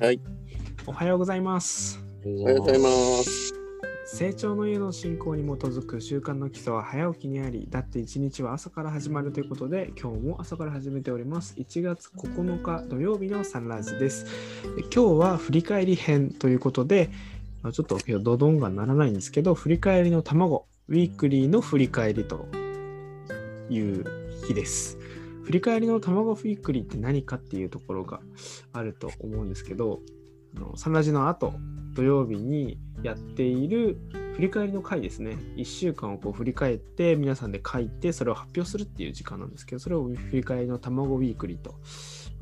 はい。おはようございます。おはようございます。成長の家の進行に基づく習慣の基礎は早起きにあり、だって一日は朝から始まるということで、今日も朝から始めております。1月9日土曜日のサンラージです。で今日は振り返り編ということで、まあちょっと今日ドドンがならないんですけど、振り返りの卵、ウィークリーの振り返りという日です。振り返りの卵フィークリーって何かっていうところがあると思うんですけど、あのサンラジの後、土曜日にやっている振り返りの回ですね。1週間をこう振り返って皆さんで書いてそれを発表するっていう時間なんですけど、それを振り返りの卵ウィークリーと、ま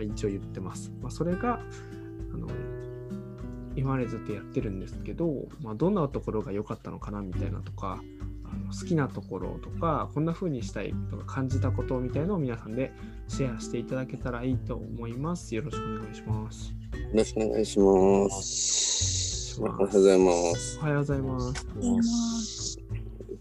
あ、一応言ってます。まあ、それが、あの、今までずっとやってるんですけど、まあ、どんなところが良かったのかなみたいなとか、好きなところとか、こんな風にしたいとか感じたことみたいなのを皆さんでシェアしていただけたらいいと思います。よろしくお願いします。よろしくお願いします。おはようございます。おはようございます。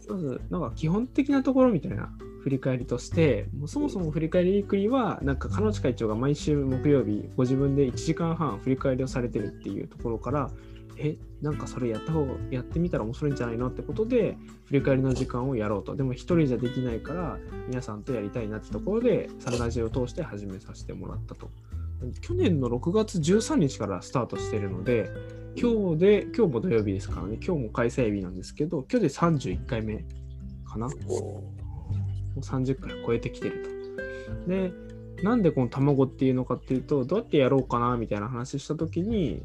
まず、なんか基本的なところみたいな振り返りとして、もうそもそも振り返りウィークリーは、なんか、彼女会長が毎週木曜日、ご自分で1時間半振り返りをされてるっていうところから、え、なんかそれやった方が、やってみたら面白いんじゃないのってことで、振り返りの時間をやろうと。でも一人じゃできないから、皆さんとやりたいなってところで、サンラジオを通して始めさせてもらったと。去年の6月13日からスタートしてるので、今日で、今日も土曜日ですからね、今日も開催日なんですけど、今日で31回目かな。もう30回超えてきてると。で、なんでこの卵っていうのかっていうと、どうやってやろうかなみたいな話したときに、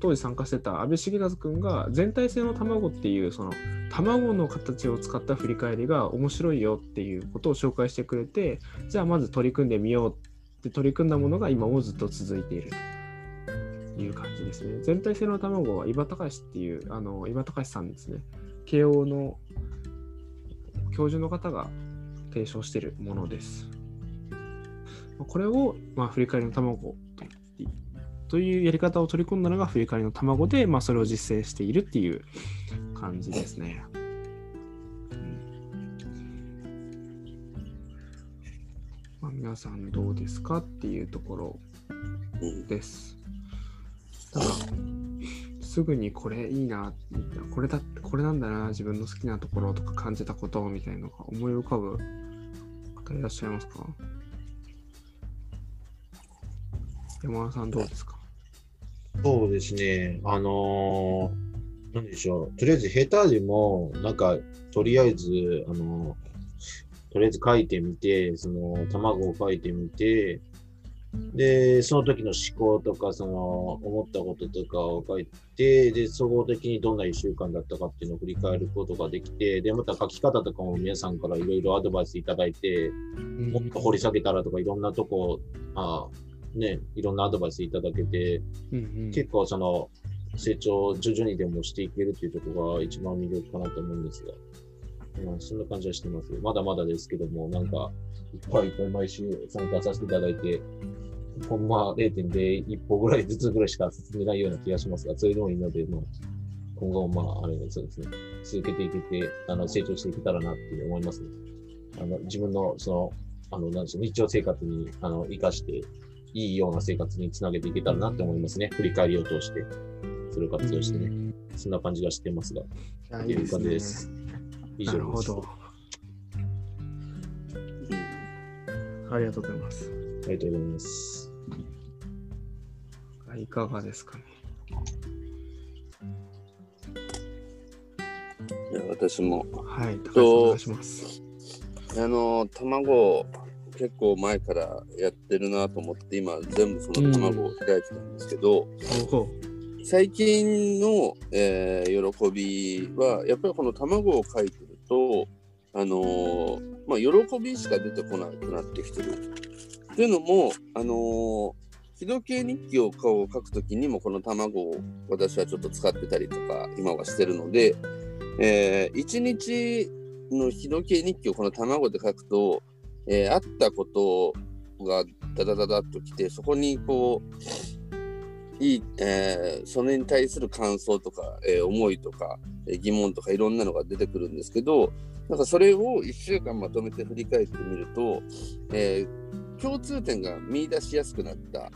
当時参加してた安倍重和君が全体性の卵っていうその卵の形を使った振り返りが面白いよっていうことを紹介してくれてじゃあまず取り組んでみようって取り組んだものが今もずっと続いているという感じですね。全体性の卵は伊庭隆っていうあの伊庭隆さんですね。慶応の教授の方が提唱しているものです。これを、まあ、振り返りの卵と言ってというやり方を取り込んだのが振り返りの卵で、まあ、それを実践しているっていう感じですね。まあ、皆さんどうですかっていうところです。ただ、すぐにこれいいな、これだこれなんだな、自分の好きなところとか感じたことみたいなのが思い浮かぶ方いらっしゃいますか？山田さんどうですか？そうですね。あのー、なんでしょう。とりあえず下手でも、なんか、とりあえず、あのー、とりあえず書いてみて、その、卵を書いてみて、で、その時の思考とか、その、思ったこととかを書いて、で、総合的にどんな1週間だったかっていうのを振り返ることができて、で、また書き方とかも皆さんからいろいろアドバイスいただいて、もっと掘り下げたらとか、いろんなとこ、あね、いろんなアドバイスいただけて、うんうん、結構その成長徐々にでもしていけるっていうところが一番魅力かなと思うんですが、うん、そんな感じはしてます。まだまだですけども、なんか、いっぱいいっぱい毎週参加させていただいて、ほんま0.01歩ぐらいずつぐらいしか進めないような気がしますが、そういうのもいいので、まあ、今後もまあ、あれそうですね、続けていけて、あの、成長していけたらなって思いますね。あの、自分の、その、あの、なんでしょう、日常生活に、あの、活かして、いいような生活につなげていけたらなって思いますね。振り返りを通して、それを活用してね。そんな感じがしてますが。いいいう感じです。以上なるほど。ありがとうございます。ありがとうございます。いかがですかね。いや私も、はい、高橋さんお願いします。あの、卵、結構前からやってるなと思って、今、全部その卵を開いてたんですけど、おう最近の、えー喜びは、やっぱりこの卵を書いてると、あのーまあ、喜びしか出てこなくなってきてる。というのも、あのー、日時計日記を書くときにもこの卵を私はちょっと使ってたりとか今はしてるので、えー、1日の日時計日記をこの卵で書くと、えー、あったことがダダダダッときてそこにこういい、えー、それに対する感想とか、えー、思いとか、えー、疑問とかいろんなのが出てくるんですけどなんかそれを1週間まとめて振り返ってみると、えー、共通点が見出しやすくなった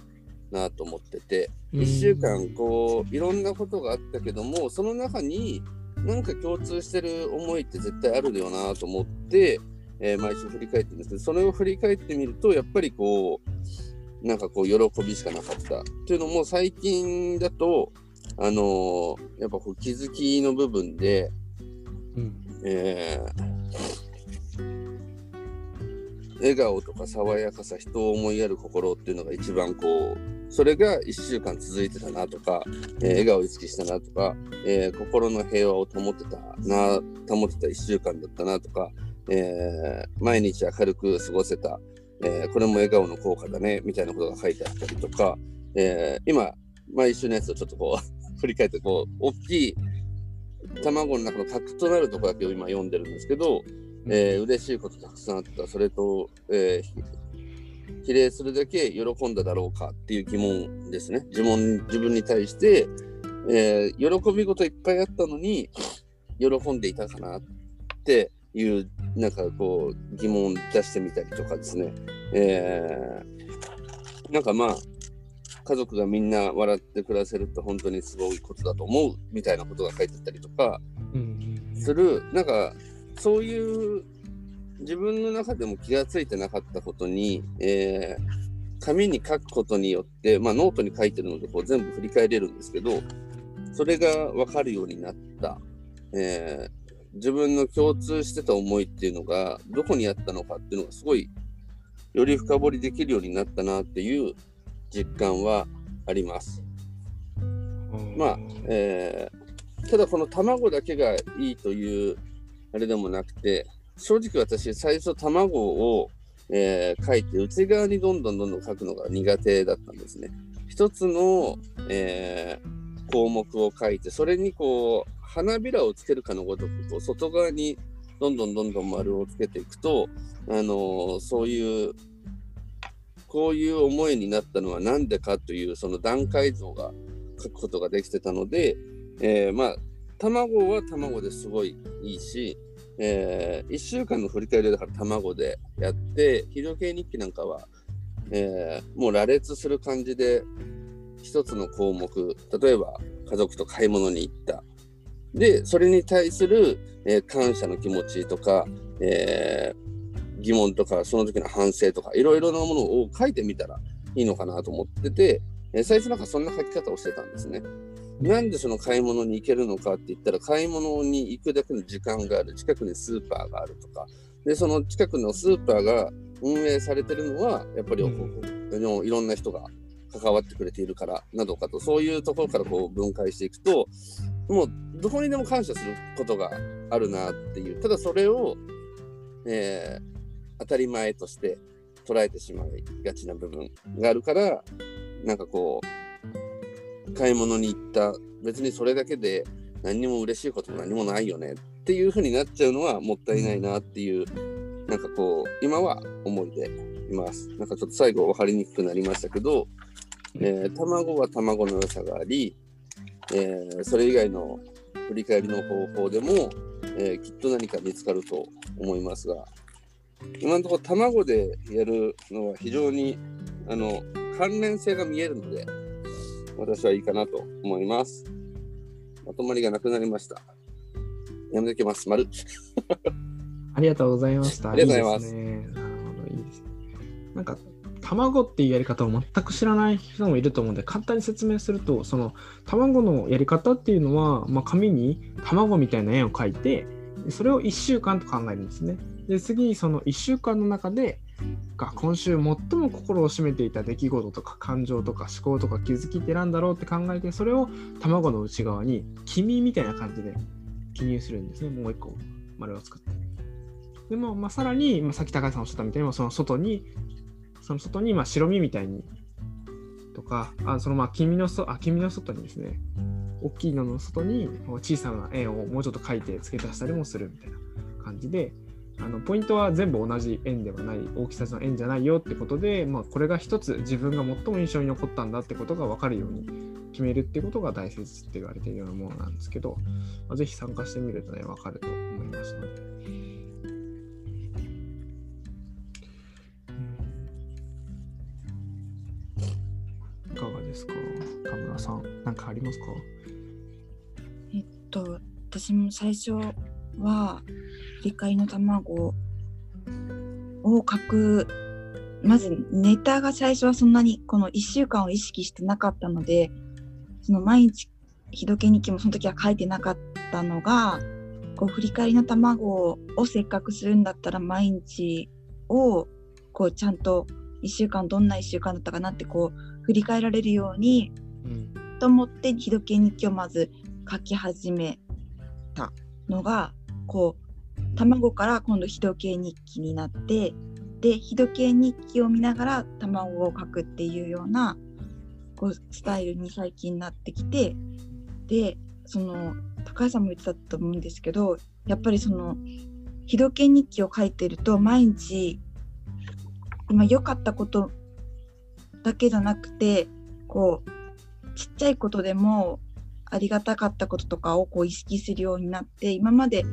なと思ってて、1週間こういろんなことがあったけどもその中になんか共通してる思いって絶対あるよなと思って、えー毎週振り返ってるんですけどそれを振り返ってみるとやっぱりこうなんかこう喜びしかなかったっていうのも最近だとあのーやっぱこう気づきの部分で、うん。えー笑顔とか爽やかさ人を思いやる心っていうのが一番こうそれが1週間続いてたなとか、えー笑顔を意識したなとか、えー心の平和を保ってたな保ってた1週間だったなとか、えー毎日明るく過ごせた、えーこれも笑顔の効果だねみたいなことが書いてあったりとか、えー今毎週のやつをちょっとこう 振り返ってこう大きい卵の中の核となるところだけを今読んでるんですけど、えー嬉しいことたくさんあった。それと、えー比例するだけ喜んだだろうかっていう疑問ですね。自問自分に対して、えー喜び事いっぱいあったのに喜んでいたかなっていうなんかこう疑問を出してみたりとかですね、えーなんかまあ家族がみんな笑って暮らせるって本当にすごいことだと思うみたいなことが書いてあったりとかうんする。なんかそういう自分の中でも気がついてなかったことに、えー紙に書くことによって、まあ、ノートに書いてるのでこう全部振り返れるんですけどそれが分かるようになった、えー自分の共通してた思いっていうのがどこにあったのかっていうのがすごいより深掘りできるようになったなっていう実感はあります。うんまあえーただこの卵だけがいいというあれでもなくて正直私最初卵を、えー書いて内側にどんどんどんどん書くのが苦手だったんですね。一つの、えー項目を書いてそれにこう花びらをつけるかのごとくこう外側にどんどんどんどん丸をつけていくと、あのーそういうこういう思いになったのは何でかというその段階像が書くことができてたので、えーまあ卵は卵ですごいいいし、え1週間の振り返りだから卵でやって肥料系日記なんかは、えーもう羅列する感じで一つの項目例えば家族と買い物に行った。でそれに対する、えー感謝の気持ちとか、えー疑問とかその時の反省とかいろいろなものを書いてみたらいいのかなと思ってて、えー最初なんかそんな書き方をしてたんですね。なんでその買い物に行けるのかって言ったら買い物に行くだけの時間がある。近くにスーパーがあるとか。でその近くのスーパーが運営されてるのはやっぱり、ういろんな人が関わってくれているからなどかとそういうところからこう分解していくともうどこにでも感謝することがあるなっていう。ただそれを、えー当たり前として捉えてしまいがちな部分があるからなんかこう買い物に行った。別にそれだけで何にも嬉しいことも何もないよねっていう風になっちゃうのはもったいないなっていうなんかこう今は思いでいます。なんかちょっと最後分かりにくくなりましたけど、えー卵は卵の良さがあり、えーそれ以外の振り返りの方法でも、えーきっと何か見つかると思いますが今のところ卵でやるのは非常にあの関連性が見えるので私はいいかなと思いますまとまりがなくなりましたやめときます丸 ありがとうございました。ありがとうございますね。なるほど、いいですね。なんか、卵っていうやり方を全く知らない人もいると思うんで、簡単に説明すると、その卵のやり方っていうのは、まあ、紙に卵みたいな円を描いて、それを1週間と考えるんですね。で、次にその1週間の中で、が今週最も心を占めていた出来事とか感情とか思考とか気づきってなんだろうって考えてそれを卵の内側に黄身みたいな感じで記入するんですねもう一個丸を作ってでも、まあ、さらに、まあ、さっき高橋さんおっしゃったみたいにその外にその外にまあ白身みたいにとかあそのまあ黄身のそあ黄身の外にですね大きいのの外に小さな円をもうちょっと描いて付け足したりもするみたいな感じであのポイントは全部同じ円ではない大きさの円じゃないよってことで、まあ、これが一つ自分が最も印象に残ったんだってことが分かるように決めるってことが大切って言われているようなものなんですけど、まあ、ぜひ参加してみるとね分かると思いますので。いか？がさん、なんかありますか？えっと、私も最初は、振り返りの卵を書く、まずネタが最初はそんなにこの1週間を意識してなかったので、その毎日、日時計日記もその時は書いてなかったのが、こう振り返りの卵をせっかくするんだったら毎日をこうちゃんと1週間どんな1週間だったかなってこう振り返られるようにうん。と思って日時計日記をまず書き始めたのがこう卵から今度日時計日記になってで日時計日記を見ながら卵を書くっていうようなこうスタイルに最近なってきてでその高橋さんも言ってたと思うんですけどやっぱりその日時計日記を書いてると毎日今良かったことだけじゃなくてこうちっちゃいことでもありがたかったこととかをこう意識するようになって今まで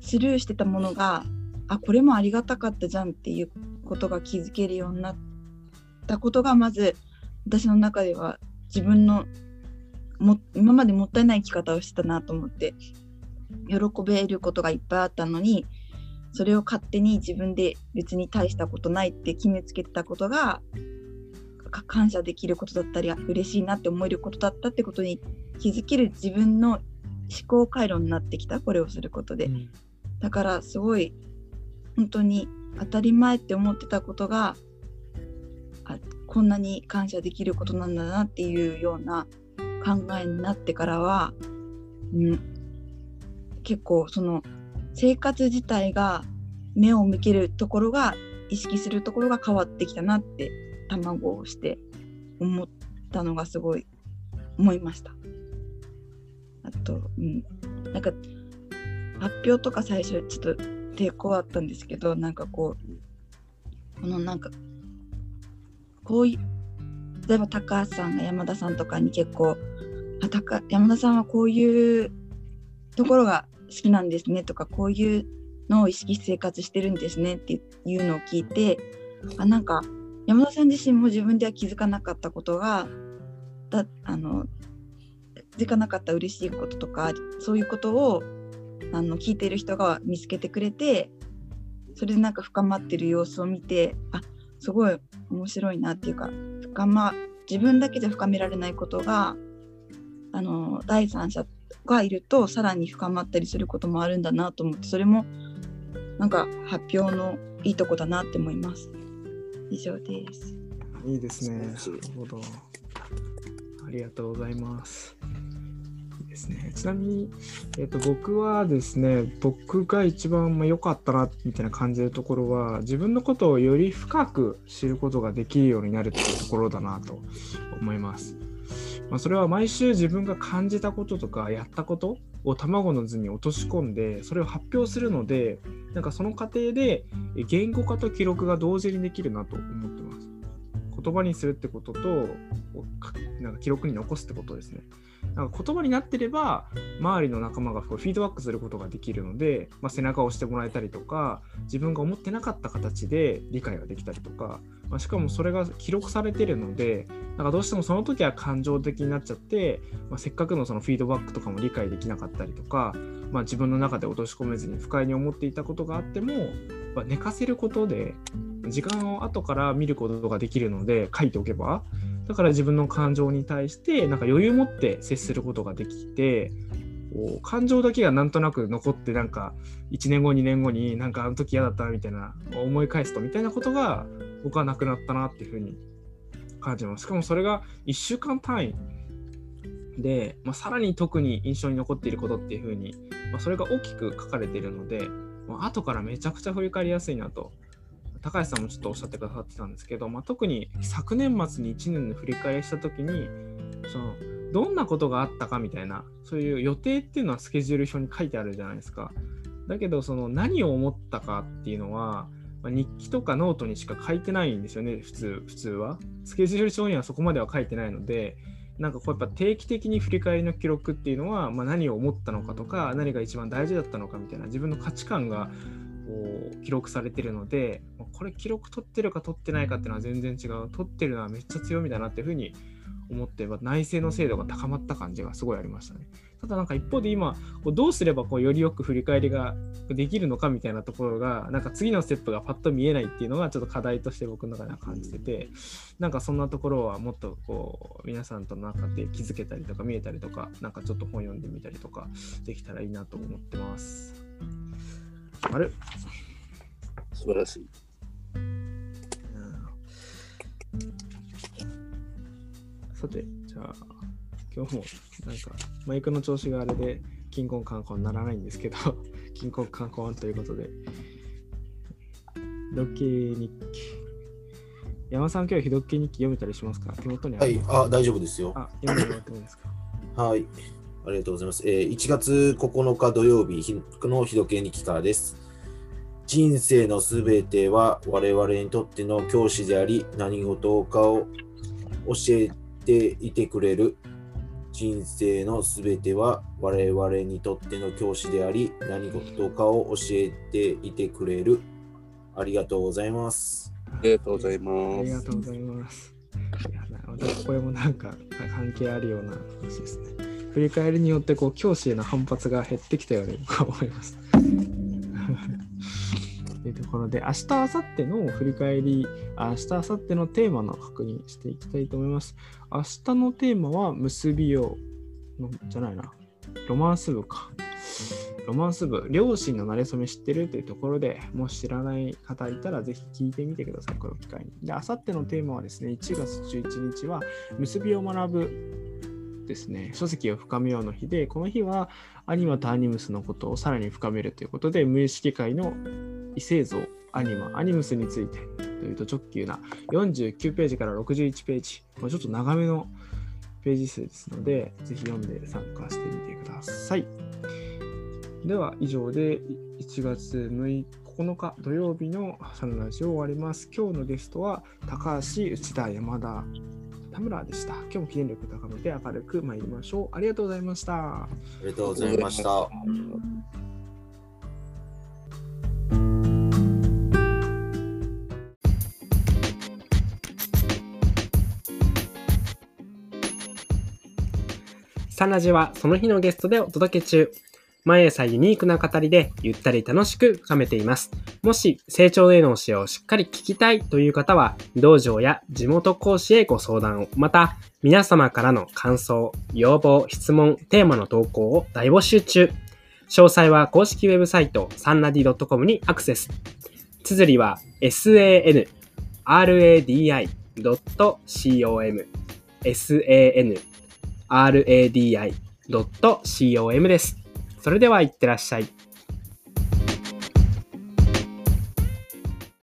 スルーしてたものがあこれもありがたかったじゃんっていうことが気づけるようになったことがまず私の中では自分のも今までもったいない生き方をしてたなと思って喜べることがいっぱいあったのにそれを勝手に自分で別に大したことないって決めつけてたことが感謝できることだったり嬉しいなって思えることだったってことに気づける自分の思考回路になってきたこれをすることで。うん。だからすごい本当に当たり前って思ってたことがあこんなに感謝できることなんだなっていうような考えになってからは、うん、結構その生活自体が目を向けるところが意識するところが変わってきたなって卵をして思ったのがすごい思いました。あと、うん、なんか発表とか最初ちょっと抵抗あったんですけどなんかこうこのなんかこういう例えば高橋さんが山田さんとかに結構あ高山田さんはこういうところが好きなんですねとかこういうのを意識して生活してるんですねっていうのを聞いてあなんか山田さん自身も自分では気づかなかったことがだあの気づかなかった嬉しいこととかそういうことをあの聞いてる人が見つけてくれてそれでなんか深まってる様子を見てあすごい面白いなっていうか深ま自分だけじゃ深められないことがあの第三者がいるとさらに深まったりすることもあるんだなと思ってそれもなんか発表のいいとこだなって思います。以上です。いいですね。なるほど。ありがとうございます。いいですね。ちなみに、えっと僕はですね、僕が一番まあ良かったなみたいな感じるところは、自分のことをより深く知ることができるようになるっていうところだなと思います。まあ、それは毎週自分が感じたこととかやったことを卵の図に落とし込んでそれを発表するのでなんかその過程で言語化と記録が同時にできるなと思ってます。言葉にするってこととなんか記録に残すってことですね。なんか言葉になってれば周りの仲間がフィードバックすることができるので、まあ、背中を押してもらえたりとか自分が思ってなかった形で理解ができたりとか、まあ、しかもそれが記録されてるのでなんかどうしてもその時は感情的になっちゃって、まあ、せっかくのそのフィードバックとかも理解できなかったりとか、まあ、自分の中で落とし込めずに不快に思っていたことがあっても、まあ寝かせることで時間を後から見ることができるので書いておけばだから自分の感情に対してなんか余裕を持って接することができてこう感情だけがなんとなく残ってなんか1年後2年後になんかあの時嫌だったみたいな思い返すとみたいなことが僕はなくなったなっていうふうに感じます。しかもそれが1週間単位で、まあ、さらに特に印象に残っていることっていうふうに、まあ、それが大きく書かれているので、まあ後からめちゃくちゃ振り返りやすいなと高橋さんもちょっとおっしゃってくださってたんですけど、まあ、特に昨年末に1年の振り返りした時にそのどんなことがあったかみたいなそういう予定っていうのはスケジュール表に書いてあるじゃないですか。だけどその何を思ったかっていうのは、まあ日記とかノートにしか書いてないんですよね普通普通は。スケジュール表にはそこまでは書いてないのでなんかこうやっぱ定期的に振り返りの記録っていうのは、まあ、何を思ったのかとか何が一番大事だったのかみたいな自分の価値観がこう記録されてるのでこれ記録取ってるか取ってないかっていうのは全然違う取ってるのはめっちゃ強みだなっていうふうに思って内政の精度が高まった感じがすごいありましたね。ただなんか一方で今こうどうすればこうよりよく振り返りができるのかみたいなところがなんか次のステップがパッと見えないっていうのがちょっと課題として僕の中では感じててなんかそんなところはもっとこう皆さんとの中で気づけたりとか見えたりとかなんかちょっと本読んでみたりとかできたらいいなと思ってます。あれ？素晴らしい。さて、じゃあ、今日もなんかマイクの調子があれで、キンコンカンコンならないんですけど、キンコンカンコンということで、日記日記。山さん、今日、ひどっけ日記読めたりしますか？手元にあるはい、あ、大丈夫ですよ。あ、読ですか？はい。ありがとうございます。えー1月9日土曜日ひの日時計日記からです。人生のすべては我々にとっての教師であり、何事かを教えていてくれる。人生のすべては我々にとっての教師であり、何事かを教えていてくれる。ありがとうございます。ありがとうございあます。りがとうございます。いやこれもなんか関係あるような話ですね。振り返りによってこう教師への反発が減ってきたように 思います。というところで、明日、明後日の振り返り、明日、明後日のテーマの確認していきたいと思います。明日のテーマは結びよう、じゃないな、ロマンス部か。ロマンス部、両親の馴れ初め知ってるというところでもし知らない方いたらぜひ聞いてみてください、この機会に。で、明後日のテーマはですね、1月11日は結びを学ぶですね、書籍を深めようの日で、この日はアニマとアニムスのことをさらに深めるということで、無意識界の異星像、アニマ、アニムスについてというと直球な49ページから61ページ、まあちょっと長めのページ数ですので、ぜひ読んで参加してみてください。では、以上で1月6日9日土曜日のサンラジオを終わります。今日のゲストは高橋、内田、山田、田村でした。今日も記念力高めて明るく参りましょう。ありがとうございました。ありがとうございました。サンラジはその日のゲストでお届け中。毎朝ユニークな語りでゆったり楽しく深めています。もし成長への教えをしっかり聞きたいという方は、道場や地元講師へご相談を、また皆様からの感想、要望、質問、テーマの投稿を大募集中。詳細は公式ウェブサイトサンラディ .com にアクセス。綴りは sanradi.com sanradi.com です。それではいってらっしゃい。